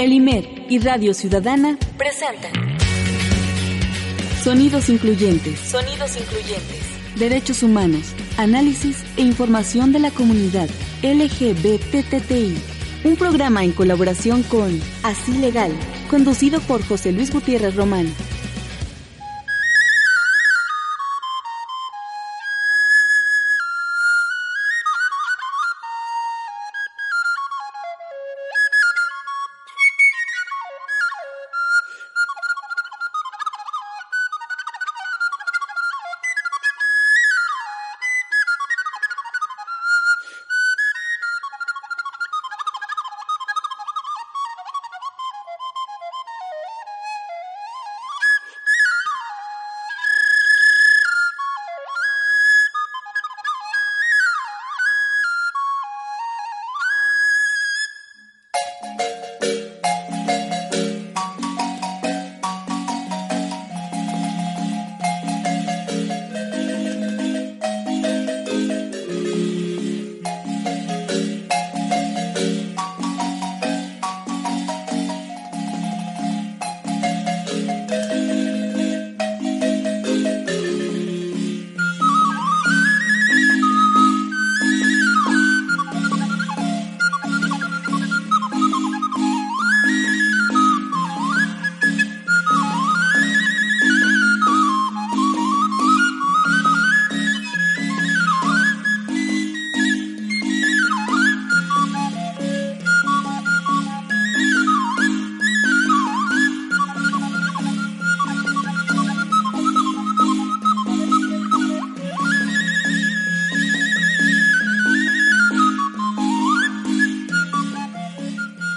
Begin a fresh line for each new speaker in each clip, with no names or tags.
El IMER y Radio Ciudadana presentan Sonidos Incluyentes. Sonidos Incluyentes. Derechos humanos, análisis e información de la comunidad LGBTTI. Un programa en colaboración con Así Legal, conducido por José Luis Gutiérrez Román.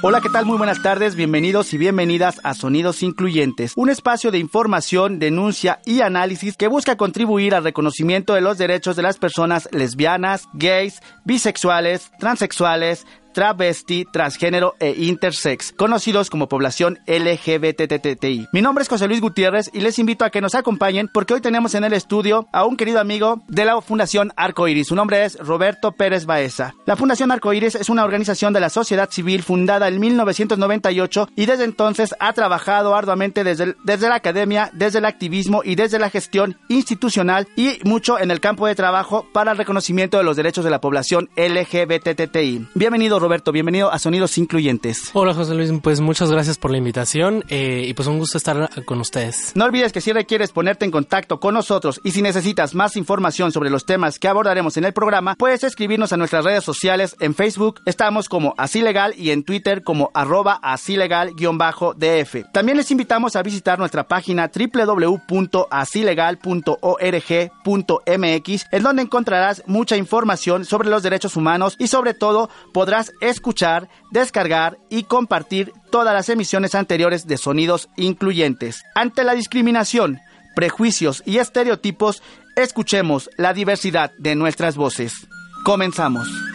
Hola, ¿qué tal? Muy buenas tardes, bienvenidos y bienvenidas a Sonidos Incluyentes, un espacio de información, denuncia y análisis que busca contribuir al reconocimiento de los derechos de las personas lesbianas, gays, bisexuales, transexuales, travesti, transgénero e intersex, conocidos como población LGBTTI. Mi nombre es José Luis Gutiérrez y les invito a que nos acompañen porque hoy tenemos en el estudio a un querido amigo de la Fundación Arcoiris. Su nombre es Roberto Pérez Baeza. La Fundación Arcoiris es una organización de la sociedad civil fundada en 1998 y desde entonces ha trabajado arduamente desde, desde la academia, desde el activismo y desde la gestión institucional y mucho en el campo de trabajo para el reconocimiento de los derechos de la población LGBTTI. Bienvenido Roberto, bienvenido a Sonidos Incluyentes.
Hola José Luis, pues muchas gracias por la invitación eh, y pues un gusto estar con ustedes.
No olvides que si requieres ponerte en contacto con nosotros y si necesitas más información sobre los temas que abordaremos en el programa, puedes escribirnos a nuestras redes sociales. En Facebook estamos como Así Legal y en Twitter como arroba así legal-df. También les invitamos a visitar nuestra página www.asilegal.org.mx en donde encontrarás mucha información sobre los derechos humanos y sobre todo podrás escuchar, descargar y compartir todas las emisiones anteriores de sonidos incluyentes. Ante la discriminación, prejuicios y estereotipos, escuchemos la diversidad de nuestras voces. Comenzamos.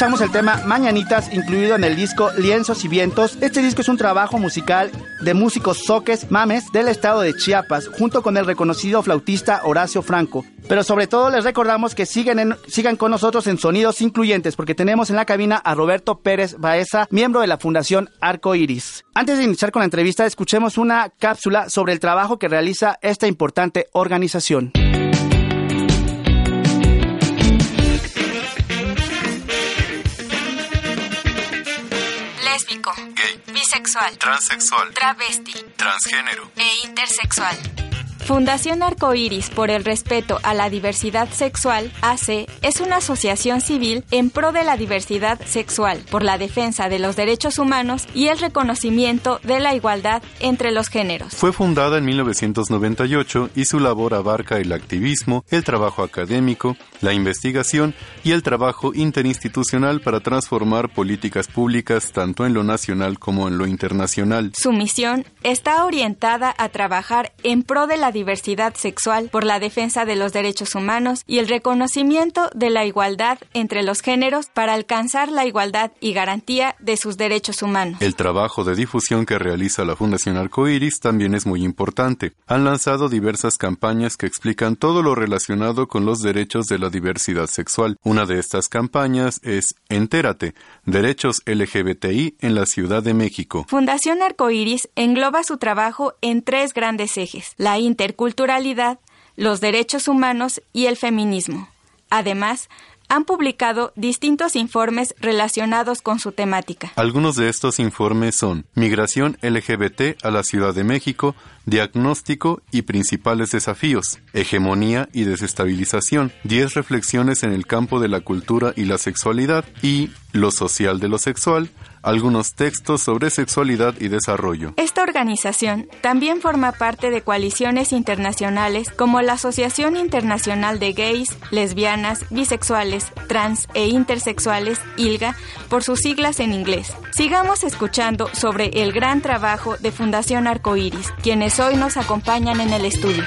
Escuchamos el tema Mañanitas incluido en el disco Lienzos y Vientos. Este disco es un trabajo musical de músicos soques mames del estado de Chiapas, junto con el reconocido flautista Horacio Franco. Pero sobre todo les recordamos que siguen sigan con nosotros en Sonidos Incluyentes, porque tenemos en la cabina a Roberto Pérez Baeza, miembro de la Fundación Arco Iris. Antes de iniciar con la entrevista, escuchemos una cápsula sobre el trabajo que realiza esta importante organización.
Bisexual,
transexual,
travesti,
transgénero
e intersexual.
Fundación Arcoíris por el respeto a la diversidad sexual, AC, es una asociación civil en pro de la diversidad sexual, por la defensa de los derechos humanos y el reconocimiento de la igualdad entre los géneros.
Fue fundada en 1998 y su labor abarca el activismo, el trabajo académico, la investigación y el trabajo interinstitucional para transformar políticas públicas tanto en lo nacional como en lo internacional.
Su misión está orientada a trabajar en pro de la diversidad sexual, por la defensa de los derechos humanos y el reconocimiento de la igualdad entre los géneros para alcanzar la igualdad y garantía de sus derechos humanos.
El trabajo de difusión que realiza la Fundación Arcoiris también es muy importante. Han lanzado diversas campañas que explican todo lo relacionado con los derechos de la diversidad sexual. Una de estas campañas es Entérate, derechos LGBTI en la Ciudad de México.
Fundación Arcoiris engloba su trabajo en tres grandes ejes: la interculturalidad, los derechos humanos y el feminismo. Además, han publicado distintos informes relacionados con su temática.
Algunos de estos informes son Migración LGBT a la Ciudad de México, Diagnóstico y principales desafíos, Hegemonía y desestabilización, 10 reflexiones en el campo de la cultura y la sexualidad y Lo social de lo sexual, algunos textos sobre sexualidad y desarrollo.
Esta organización también forma parte de coaliciones internacionales como la Asociación Internacional de Gays, Lesbianas, Bisexuales, Trans e Intersexuales, ILGA, por sus siglas en inglés. Sigamos escuchando sobre el gran trabajo de Fundación Arcoíris, quienes hoy nos acompañan en el estudio.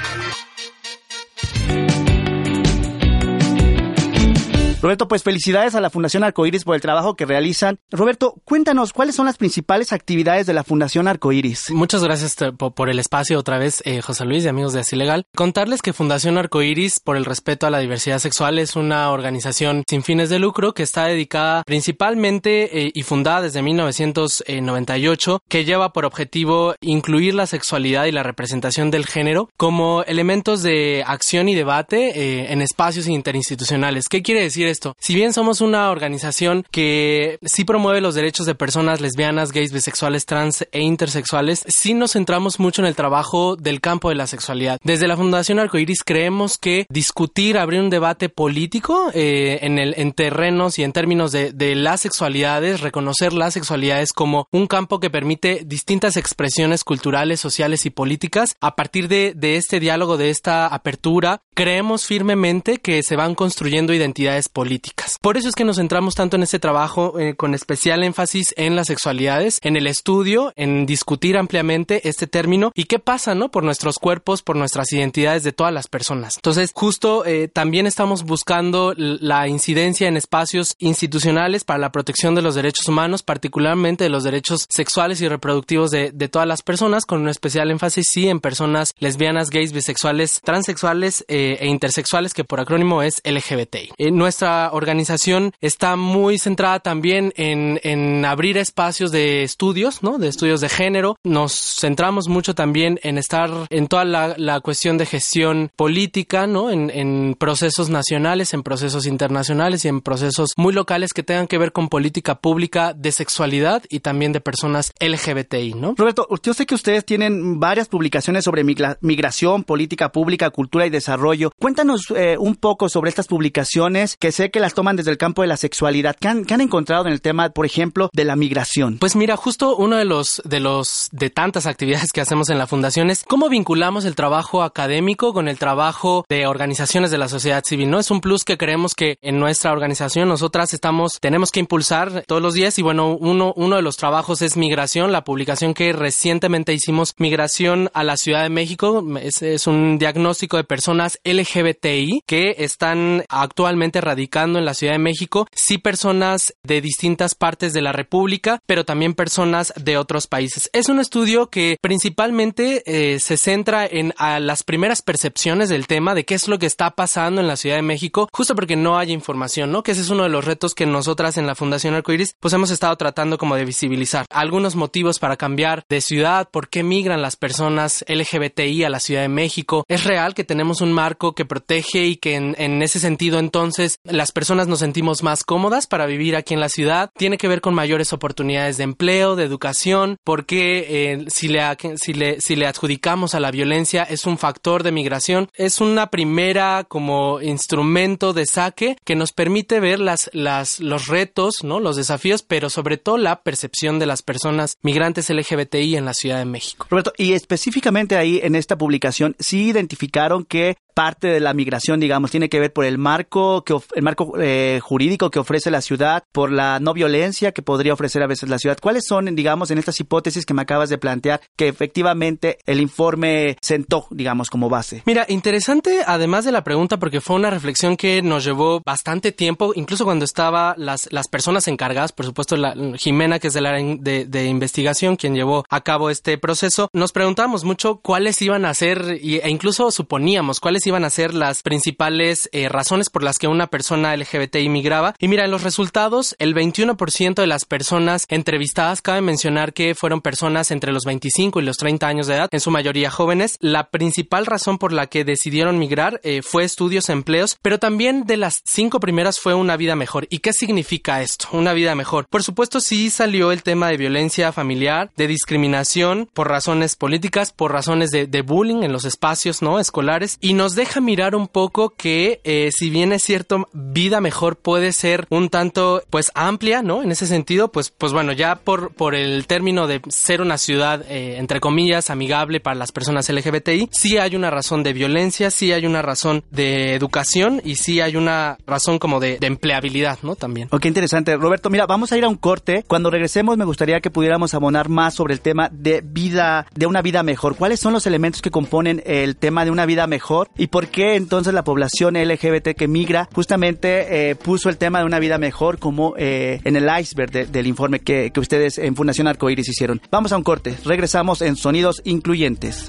Roberto, pues felicidades a la Fundación Arcoíris por el trabajo que realizan. Roberto, cuéntanos cuáles son las principales actividades de la Fundación Arcoíris.
Muchas gracias por el espacio otra vez, eh, José Luis y amigos de Así Legal. Contarles que Fundación Arcoíris, por el respeto a la diversidad sexual, es una organización sin fines de lucro que está dedicada principalmente eh, y fundada desde 1998, que lleva por objetivo incluir la sexualidad y la representación del género como elementos de acción y debate eh, en espacios interinstitucionales. ¿Qué quiere decir si bien somos una organización que sí promueve los derechos de personas lesbianas, gays, bisexuales, trans e intersexuales, sí nos centramos mucho en el trabajo del campo de la sexualidad. Desde la Fundación Arcoiris creemos que discutir, abrir un debate político eh, en, el, en terrenos y en términos de, de las sexualidades, reconocer las sexualidades como un campo que permite distintas expresiones culturales, sociales y políticas. A partir de, de este diálogo, de esta apertura, creemos firmemente que se van construyendo identidades políticas políticas. Por eso es que nos centramos tanto en este trabajo eh, con especial énfasis en las sexualidades, en el estudio, en discutir ampliamente este término y qué pasa, ¿no? Por nuestros cuerpos, por nuestras identidades de todas las personas. Entonces, justo eh, también estamos buscando la incidencia en espacios institucionales para la protección de los derechos humanos, particularmente de los derechos sexuales y reproductivos de, todas las personas, con un especial énfasis, sí, en personas lesbianas, gays, bisexuales, transexuales eh, e intersexuales, que por acrónimo es LGBTI. nuestra organización está muy centrada también en, en abrir espacios de estudios, ¿no? De estudios de género. Nos centramos mucho también en estar en toda la, cuestión de gestión política, ¿no? En, en, procesos nacionales, en procesos internacionales y en procesos muy locales que tengan que ver con política pública de sexualidad y también de personas LGBTI, ¿no?
Roberto, yo sé que ustedes tienen varias publicaciones sobre migración, política pública, cultura y desarrollo. Cuéntanos eh, un poco sobre estas publicaciones que se que las toman desde el campo de la sexualidad. ¿Qué han, encontrado en el tema, por ejemplo, de la migración?
Pues mira, justo uno de los, de los, de tantas actividades que hacemos en la fundación es cómo vinculamos el trabajo académico con el trabajo de organizaciones de la sociedad civil, ¿no? Es un plus que creemos que en nuestra organización nosotras estamos, tenemos que impulsar todos los días y bueno, uno, uno de los trabajos es migración, la publicación que recientemente hicimos, migración a la Ciudad de México, es, es un diagnóstico de personas LGBTI que están actualmente radicadas en la Ciudad de México, sí personas de distintas partes de la República, pero también personas de otros países. Es un estudio que principalmente eh, se centra en las primeras percepciones del tema de qué es lo que está pasando en la Ciudad de México, justo porque no hay información, ¿no? Que ese es uno de los retos que nosotras en la Fundación Arcoiris pues hemos estado tratando como de visibilizar. Algunos motivos para cambiar de ciudad, por qué migran las personas LGBTI a la Ciudad de México. Es real que tenemos un marco que protege y que en ese sentido entonces las personas nos sentimos más cómodas para vivir aquí en la ciudad, tiene que ver con mayores oportunidades de empleo, de educación, porque eh, si, le, si, le, si le adjudicamos a la violencia es un factor de migración, es una primera como instrumento de saque que nos permite ver las, los retos, ¿no? los desafíos, pero sobre todo la percepción de las personas migrantes LGBTI en la Ciudad de México.
Roberto, y específicamente ahí en esta publicación sí identificaron que parte de la migración, digamos, tiene que ver por el marco que marco eh, jurídico que ofrece la ciudad, por la no violencia que podría ofrecer a veces la ciudad. ¿Cuáles son, digamos, en estas hipótesis que me acabas de plantear que efectivamente el informe sentó, digamos, como base?
Mira, interesante además de la pregunta porque fue una reflexión que nos llevó bastante tiempo, incluso cuando estaba las las personas encargadas, por supuesto la Jimena que es del área de, de investigación quien llevó a cabo este proceso, nos preguntamos mucho cuáles iban a ser e incluso suponíamos cuáles iban a ser las principales eh, razones por las que una persona LGBT inmigraba. Y mira, en los resultados, el 21% de las personas entrevistadas, cabe mencionar que fueron personas entre los 25 y los 30 años de edad, en su mayoría jóvenes. La principal razón por la que decidieron migrar eh, fue estudios, empleos, pero también de las cinco primeras fue una vida mejor. ¿Y qué significa esto? Una vida mejor. Por supuesto, sí salió el tema de violencia familiar, de discriminación por razones políticas, por razones de, de bullying en los espacios no escolares y nos deja mirar un poco que eh, si bien es cierto vida mejor puede ser un tanto pues amplia, ¿no? En ese sentido, pues pues bueno, ya por por el término de ser una ciudad eh, entre comillas amigable para las personas LGBTI, sí hay una razón de violencia, sí hay una razón de educación y sí hay una razón como de, empleabilidad, ¿no? También.
Ok, interesante. Roberto, mira, vamos a ir a un corte. Cuando regresemos me gustaría que pudiéramos abonar más sobre el tema de vida, de una vida mejor. ¿Cuáles son los elementos que componen el tema de una vida mejor? y por qué entonces la población LGBT que migra justamente eh, puso el tema de una vida mejor como eh, en el iceberg del informe que, ustedes en Fundación Arcoiris hicieron. Vamos a un corte, regresamos en Sonidos Incluyentes.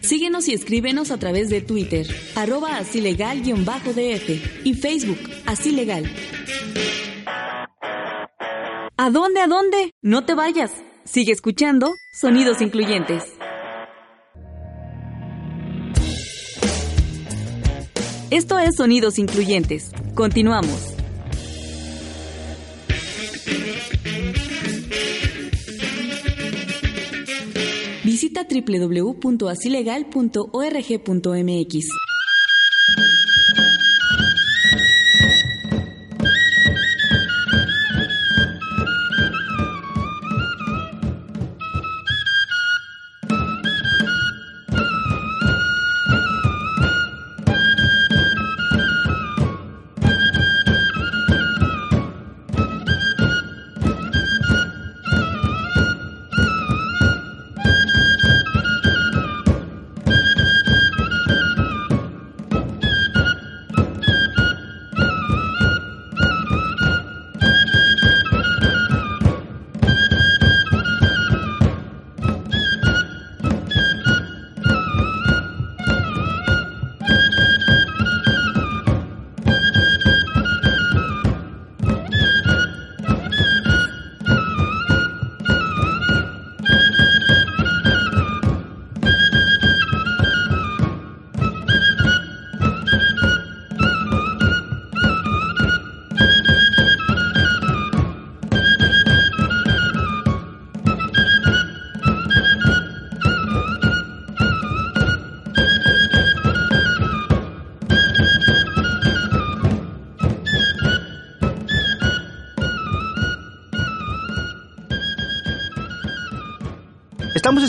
Síguenos y escríbenos a través de Twitter, arroba así legal-df y Facebook, así legal. ¿A dónde, a dónde? No te vayas. Sigue escuchando Sonidos Incluyentes. Esto es Sonidos Incluyentes. Continuamos. Visita www.asilegal.org.mx.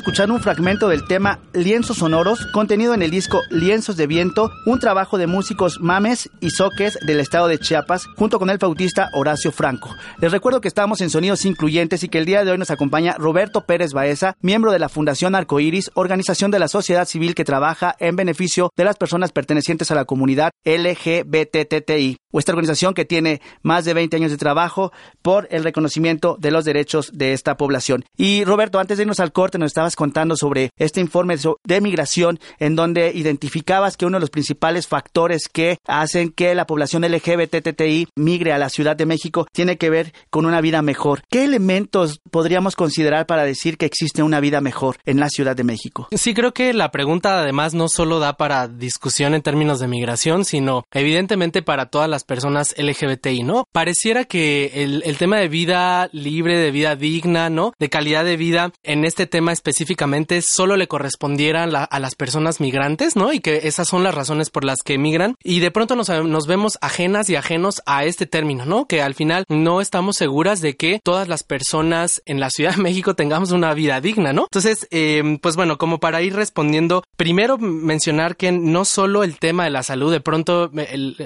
Escuchando un fragmento del tema Lienzos Sonoros, contenido en el disco Lienzos de Viento, un trabajo de músicos mames y soques del estado de Chiapas, junto con el flautista Horacio Franco. Les recuerdo que estamos en Sonidos Incluyentes y que el día de hoy nos acompaña Roberto Pérez Baeza, miembro de la Fundación Arcoiris, organización de la sociedad civil que trabaja en beneficio de las personas pertenecientes a la comunidad LGBTTI, esta organización que tiene más de 20 años de trabajo por el reconocimiento de los derechos de esta población. Y Roberto, antes de irnos al corte, nos estabas contando sobre este informe de migración en donde identificabas que uno de los principales factores que hacen que la población LGBTTI migre a la Ciudad de México tiene que ver con una vida mejor. ¿Qué elementos podríamos considerar para decir que existe una vida mejor en la Ciudad de México?
Sí, creo que la pregunta además no solo da para discusión en términos de migración, sino evidentemente para todas las personas LGBTI, ¿no? Pareciera que el, el tema de vida libre, de vida digna, ¿no? De calidad de vida en este tema específicamente solo le correspondiera a las personas migrantes, ¿no? Y que esas son las razones por las que emigran. Y de pronto nos, vemos ajenas y ajenos a este término, ¿no? Que al final no estamos seguras de que todas las personas en la Ciudad de México tengamos una vida digna, ¿no? Entonces, eh, pues bueno, como para ir respondiendo, primero mencionar que no solo el tema de la salud, de pronto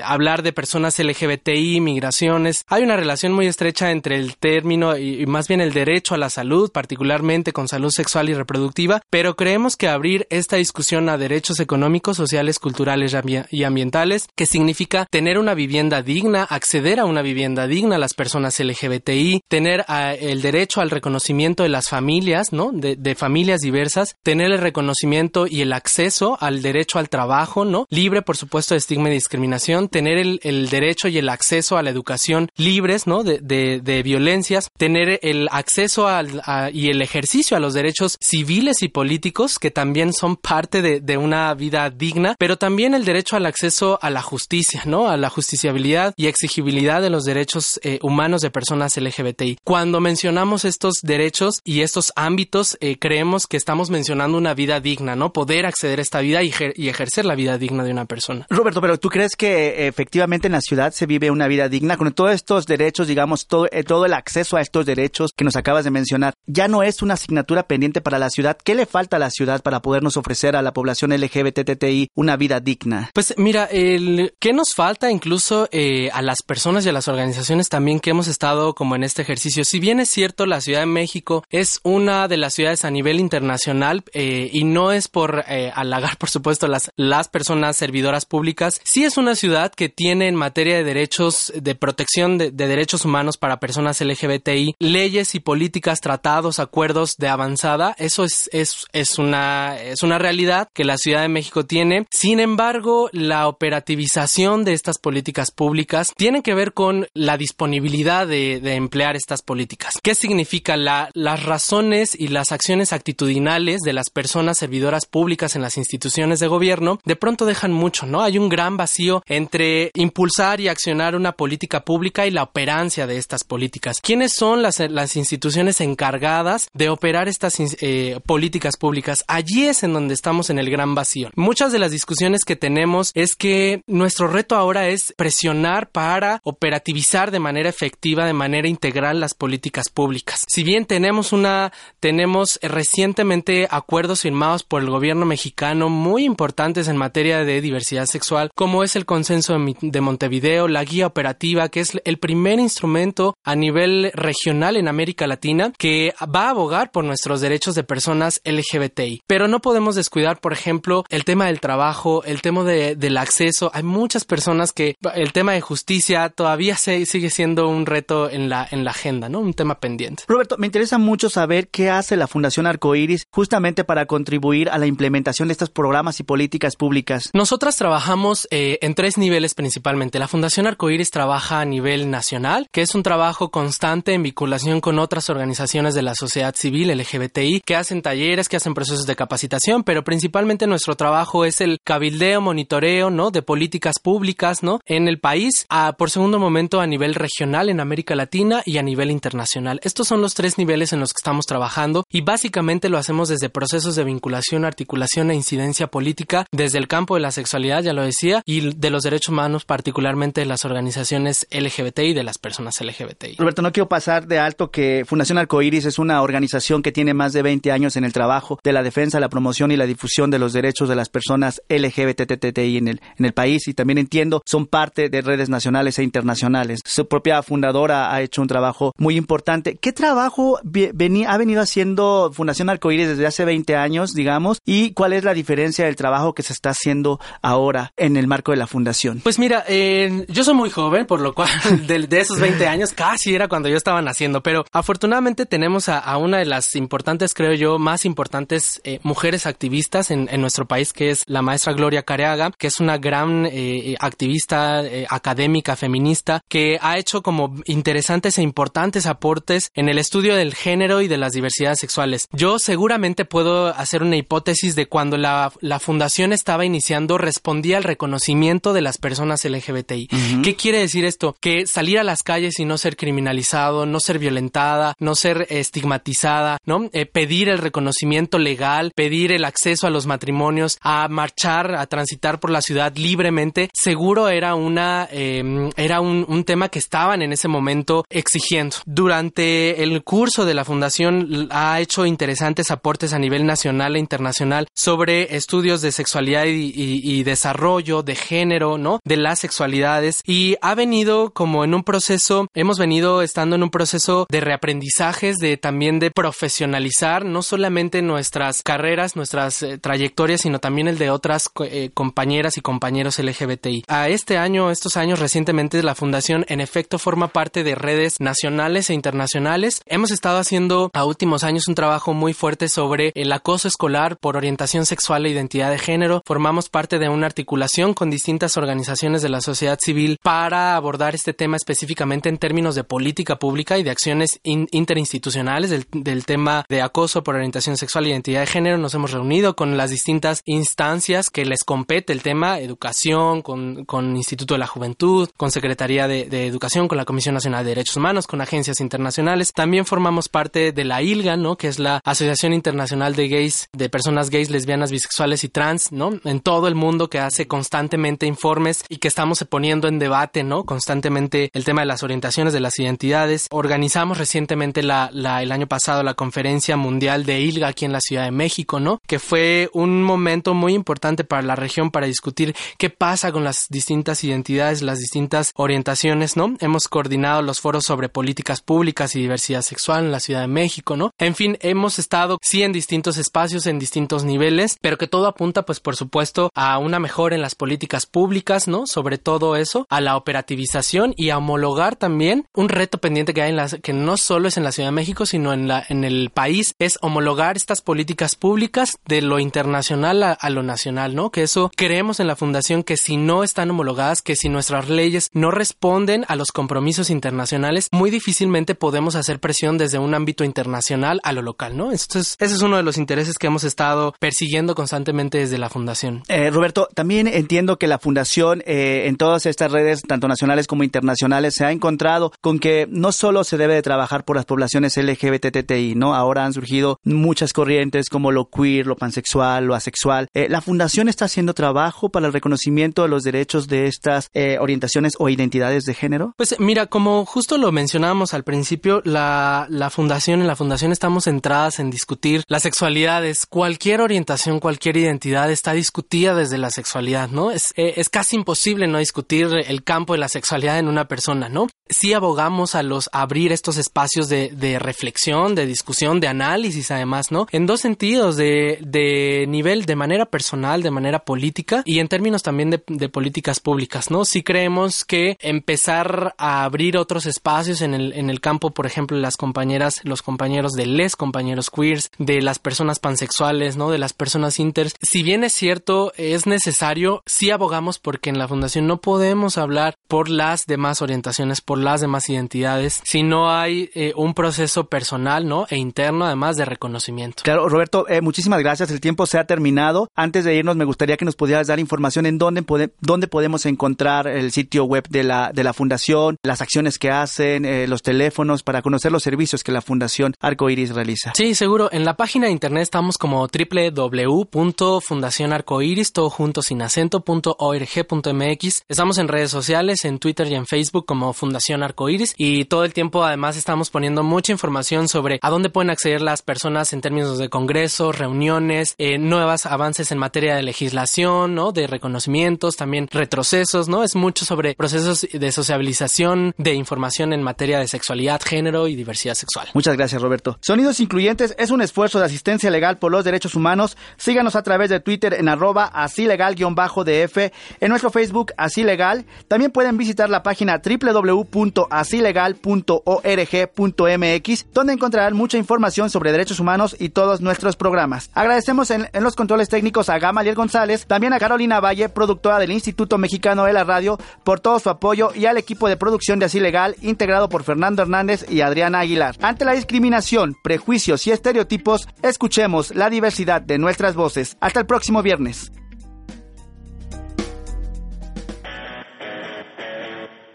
hablar de personas LGBTI, migraciones, hay una relación muy estrecha entre el término y, y más bien el derecho a la salud, particularmente con salud sexual y reproductiva, pero creemos que abrir esta discusión a derechos económicos, sociales, culturales y ambientales, que significa tener una vivienda digna, acceder a una vivienda digna a las personas LGBTI, tener ah, el derecho al reconocimiento de las familias, ¿no? De, familias diversas, tener el reconocimiento y el acceso al derecho al trabajo, ¿no? Libre, por supuesto, de estigma y discriminación, tener el, derecho y el acceso a la educación libres, ¿no? De, de, de violencias, tener el acceso al, y el ejercicio a los derechos civiles y políticos que también son parte de, de una vida digna, pero también el derecho al acceso a la justicia, ¿no? A la justiciabilidad y exigibilidad de los derechos eh, humanos de personas LGBTI. Cuando mencionamos estos derechos y estos ámbitos, eh, creemos que estamos mencionando una vida digna, ¿no? Poder acceder a esta vida y, ejercer la vida digna de una persona.
Roberto, pero ¿tú crees que eh, efectivamente en la ciudad se vive una vida digna con todos estos derechos, digamos, todo, todo el acceso a estos derechos que nos acabas de mencionar? Ya no es una asignatura pendiente para la ciudad. ¿Qué le falta a la ciudad para podernos ofrecer a la población LGBTTI una vida digna?
Pues mira, el ¿qué nos falta incluso eh, a las personas y a las organizaciones también que hemos estado como en este ejercicio? Si bien es cierto, la Ciudad de México es una de las ciudades a nivel internacional eh, y no es por eh, halagar, por supuesto, las, las personas servidoras públicas, sí es una ciudad que tiene en materia de derechos, de protección de, de derechos humanos para personas LGBTI, leyes y políticas, tratados, acuerdos de avanzada. Eso es, es, es, una, es una realidad que la Ciudad de México tiene. Sin embargo, la operativización de estas políticas públicas tiene que ver con la disponibilidad de, de emplear estas políticas. ¿Qué significa? La, las razones y las acciones actitudinales de las personas servidoras públicas en las instituciones de gobierno de pronto dejan mucho, ¿no? Hay un gran vacío entre impulsar y accionar una política pública y la operancia de estas políticas. ¿Quiénes son las, las instituciones encargadas de operar estas eh, políticas públicas? Allí es en donde estamos en el gran vacío. Muchas de las discusiones que tenemos es que nuestro reto ahora es presionar para operativizar de manera efectiva, de manera integral las políticas públicas. Si bien tenemos una, tenemos recientemente acuerdos firmados por el gobierno mexicano muy importantes en materia de diversidad sexual, como es el consenso de Montevideo, la guía operativa, que es el primer instrumento a nivel regional en América Latina que va a abogar por nuestros derechos de personas LGBTI. Pero no podemos descuidar, por ejemplo, el tema del trabajo, el tema de, del acceso. Hay muchas personas que el tema de justicia todavía se, sigue siendo un reto en la, en la agenda, ¿no? Un tema pendiente.
Roberto, me interesa mucho saber qué hace la Fundación Arcoiris justamente para contribuir a la implementación de estos programas y políticas públicas.
Nosotras trabajamos eh, en tres niveles principalmente. La Fundación Arcoiris trabaja a nivel nacional, que es un trabajo constante en vinculación con otras organizaciones de la sociedad civil LGBTI que hacen talleres, que hacen procesos de capacitación, pero principalmente nuestro trabajo es el cabildeo, monitoreo, ¿no? De políticas públicas, ¿no? En el país, a, por segundo momento a nivel regional en América Latina y a nivel internacional. Estos son los tres niveles en los que estamos trabajando y básicamente lo hacemos desde procesos de vinculación, articulación e incidencia política desde el campo de la sexualidad, ya lo decía, y de los derechos humanos, particularmente de las organizaciones LGBTI y de las personas LGBTI.
Roberto, no quiero pasar de alto que Fundación Arcoiris es una organización que tiene más de 20 años en el trabajo de la defensa, la promoción y la difusión de los derechos de las personas LGBTTI en el, en el país y también entiendo son parte de redes nacionales e internacionales. Su propia fundadora ha hecho un trabajo muy importante. ¿Qué trabajo venía, ha venido haciendo Fundación Arcoíris desde hace 20 años, digamos? ¿Y cuál es la diferencia del trabajo que se está haciendo ahora en el marco de la fundación?
Pues mira, eh, yo soy muy joven, por lo cual de, de, esos 20 años casi era cuando yo estaba naciendo, pero afortunadamente tenemos a, a una de las importantes importantes, creo yo, más importantes eh, mujeres activistas en, nuestro país, que es la maestra Gloria Careaga, que es una gran eh, activista académica feminista, que ha hecho como interesantes e importantes aportes en el estudio del género y de las diversidades sexuales. Yo seguramente puedo hacer una hipótesis de cuando la, la fundación estaba iniciando, respondía al reconocimiento de las personas LGBTI. ¿Qué quiere decir esto? Que salir a las calles y no ser criminalizado, no ser violentada, no ser estigmatizada, ¿no? Eh, pedir el reconocimiento legal, pedir el acceso a los matrimonios, a marchar, a transitar por la ciudad libremente, seguro era una, em, era un, un tema que estaban en ese momento exigiendo. Durante el curso de la fundación ha hecho interesantes aportes a nivel nacional e internacional sobre estudios de sexualidad y, y desarrollo, de género, ¿no? De las sexualidades y ha venido como en un proceso, hemos venido estando en un proceso de reaprendizajes, de también de profesionalizar no solamente nuestras carreras, nuestras eh, trayectorias, sino también el de otras eh, compañeras y compañeros LGBTI. A este año, estos años recientemente, la fundación en efecto forma parte de redes nacionales e internacionales. Hemos estado haciendo a últimos años un trabajo muy fuerte sobre el acoso escolar por orientación sexual e identidad de género. Formamos parte de una articulación con distintas organizaciones de la sociedad civil para abordar este tema específicamente en términos de política pública y de acciones interinstitucionales del, tema de acoso por orientación sexual e identidad de género. Nos hemos reunido con las distintas instancias que les compete el tema, educación, con, con Instituto de la Juventud, con Secretaría de, Educación, con la Comisión Nacional de Derechos Humanos, con agencias internacionales. También formamos parte de la ILGA, ¿no? Que es la Asociación Internacional de Gays, de Personas Gays, Lesbianas, Bisexuales y Trans, ¿no? En todo el mundo que hace constantemente informes y que estamos poniendo en debate, ¿no? Constantemente el tema de las orientaciones de las identidades. Organizamos recientemente la, la, el año pasado la conferencia mundial de ILGA aquí en la Ciudad de México, ¿no? Que fue un momento muy importante para la región para discutir qué pasa con las distintas identidades, las distintas orientaciones, ¿no? Hemos coordinado los foros sobre políticas públicas y diversidad sexual en la Ciudad de México, ¿no? En fin, hemos estado sí en distintos espacios, en distintos niveles, pero que todo apunta, pues por supuesto, a una mejora en las políticas públicas, ¿no? Sobre todo eso, a la operativización y a homologar también un reto pendiente que hay en las, que no solo es en la Ciudad de México, sino en la, en el país, es homologar estas políticas públicas de lo internacional a, lo nacional, ¿no? Que eso creemos en la fundación que si no están homologadas, que si nuestras leyes no responden a los compromisos internacionales, muy difícilmente podemos hacer presión desde un ámbito internacional a lo local, ¿no? Entonces, ese es uno de los intereses que hemos estado persiguiendo constantemente desde la fundación.
Eh, Roberto, también entiendo que la fundación eh, en todas estas redes, tanto nacionales como internacionales, se ha encontrado con que no solo se debe de trabajar por las poblaciones LGBTTI, ¿no? Ahora han surgido muchas corrientes como lo queer, lo pansexual, lo asexual. Eh, ¿La fundación está haciendo trabajo para el reconocimiento de los derechos de estas eh, orientaciones o identidades de género?
Pues mira, como justo lo mencionábamos al principio, la, la fundación, en la fundación estamos centradas en discutir las sexualidades. Cualquier orientación, cualquier identidad está discutida desde la sexualidad, ¿no? Es, eh, es casi imposible no discutir el campo de la sexualidad en una persona, ¿no? Sí abogamos a los abrir estos espacios de, de reflexión, de discusión, de análisis además, ¿no? En dos sentidos, de, de nivel, de manera personal, de manera política y en términos también de, de políticas públicas, ¿no? Sí creemos que empezar a abrir otros espacios en el, en el campo, por ejemplo, las compañeras, los compañeros de les compañeros queers, de las personas pansexuales, ¿no? De las personas inters. Si bien es cierto, es necesario, sí abogamos porque en la fundación no podemos hablar por las demás orientaciones, por las demás identidades, si no hay eh, un proceso personal, ¿no? E interno, además de reconocimiento.
Claro, Roberto, eh, muchísimas gracias. El tiempo se ha terminado. Antes de irnos, me gustaría que nos pudieras dar información en dónde, dónde podemos encontrar el sitio web de la, de la fundación, las acciones que hacen, eh, los teléfonos, para conocer los servicios que la Fundación Arcoiris realiza.
Sí, seguro. En la página de internet estamos como www.fundacionarcoiris, todo junto sin acento.org.mx. Estamos en redes sociales, en Twitter y en Facebook como Fundación Arcoiris y todo el tiempo además estamos poniendo mucha información sobre a dónde pueden acceder las personas en términos de congresos, reuniones, eh, nuevos avances en materia de legislación, ¿no? De reconocimientos, también retrocesos, ¿no? Es mucho sobre procesos de sociabilización, de información en materia de sexualidad, género y diversidad sexual.
Muchas gracias, Roberto. Sonidos Incluyentes es un esfuerzo de asistencia legal por los derechos humanos. Síganos a través de Twitter en arroba así legal-df, en nuestro Facebook así legal. También pueden visitar la página www.asilegal.org.mx, donde encontrarán mucha información sobre derechos humanos y todos nuestros programas. Agradecemos en, los controles técnicos a Gamaliel González, también a Carolina Valle, productora del Instituto Mexicano de la Radio, por todo su apoyo y al equipo de producción de Así Legal, integrado por Fernando Hernández y Adriana Aguilar. Ante la discriminación, prejuicios y estereotipos, escuchemos la diversidad de nuestras voces. Hasta el próximo viernes.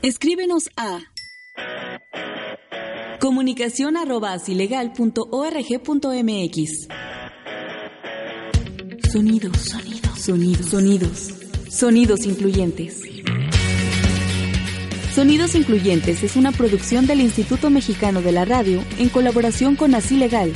Escríbenos a comunicación arroba Sonidos, sonidos, sonidos, sonidos, sonidos incluyentes. Sonidos Incluyentes es una producción del Instituto Mexicano de la Radio en colaboración con Así Legal